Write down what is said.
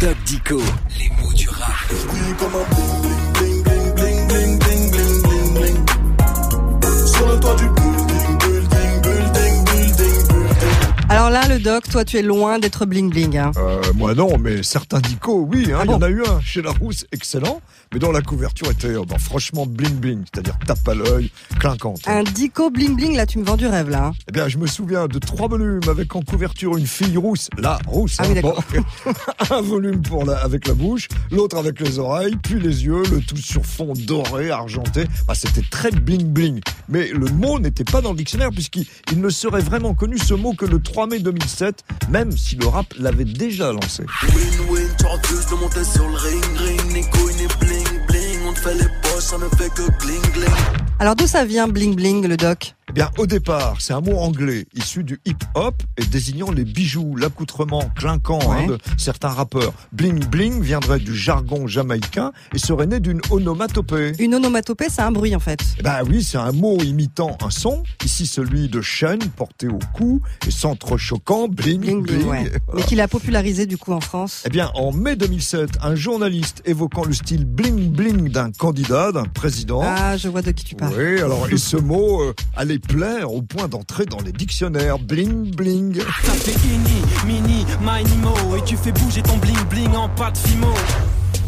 Doc Dico, les mots du rap. Là, le doc, toi, tu es loin d'être bling bling. Hein. Euh, moi non, mais certains dicos, oui, hein, Ah il y en a eu un chez Larousse, excellent, mais dont la couverture était euh, bah, franchement bling bling, c'est-à-dire tape à l'œil, clinquante. Un dico bling bling, là, tu me vends du rêve, là. hein. Eh bien, je me souviens de trois volumes avec en couverture une fille rousse, la rousse, Ah oui, bon. un volume pour la, avec la bouche, l'autre avec les oreilles, puis les yeux, le tout sur fond doré, argenté. Bah, C'était très bling bling, mais le mot n'était pas dans le dictionnaire puisqu'il il ne serait vraiment connu ce mot que le 3 mai 2007, même si le rap l'avait déjà lancé. Alors d'où ça vient Bling Bling, le doc? Eh bien, au départ, c'est un mot anglais issu du hip-hop et désignant les bijoux, l'accoutrement clinquant hein, de certains rappeurs. Bling bling viendrait du jargon jamaïcain et serait né d'une onomatopée. Une onomatopée, c'est un bruit, en fait. Eh ben oui, c'est un mot imitant un son. Ici, celui de chaîne porté au cou et centre choquant, bling Bling bling. bling, ouais. Mais qu'il a popularisé, du coup, en France. Eh bien, en mai 2007, un journaliste évoquant le style bling bling d'un candidat, d'un président. Ah, je vois de qui tu parles. Oui, alors, et ce mot euh, allait plaire au point d'entrer dans les dictionnaires. Bling bling. Ça fait ini, mini, mini, mo Et tu fais bouger ton bling bling en de fimo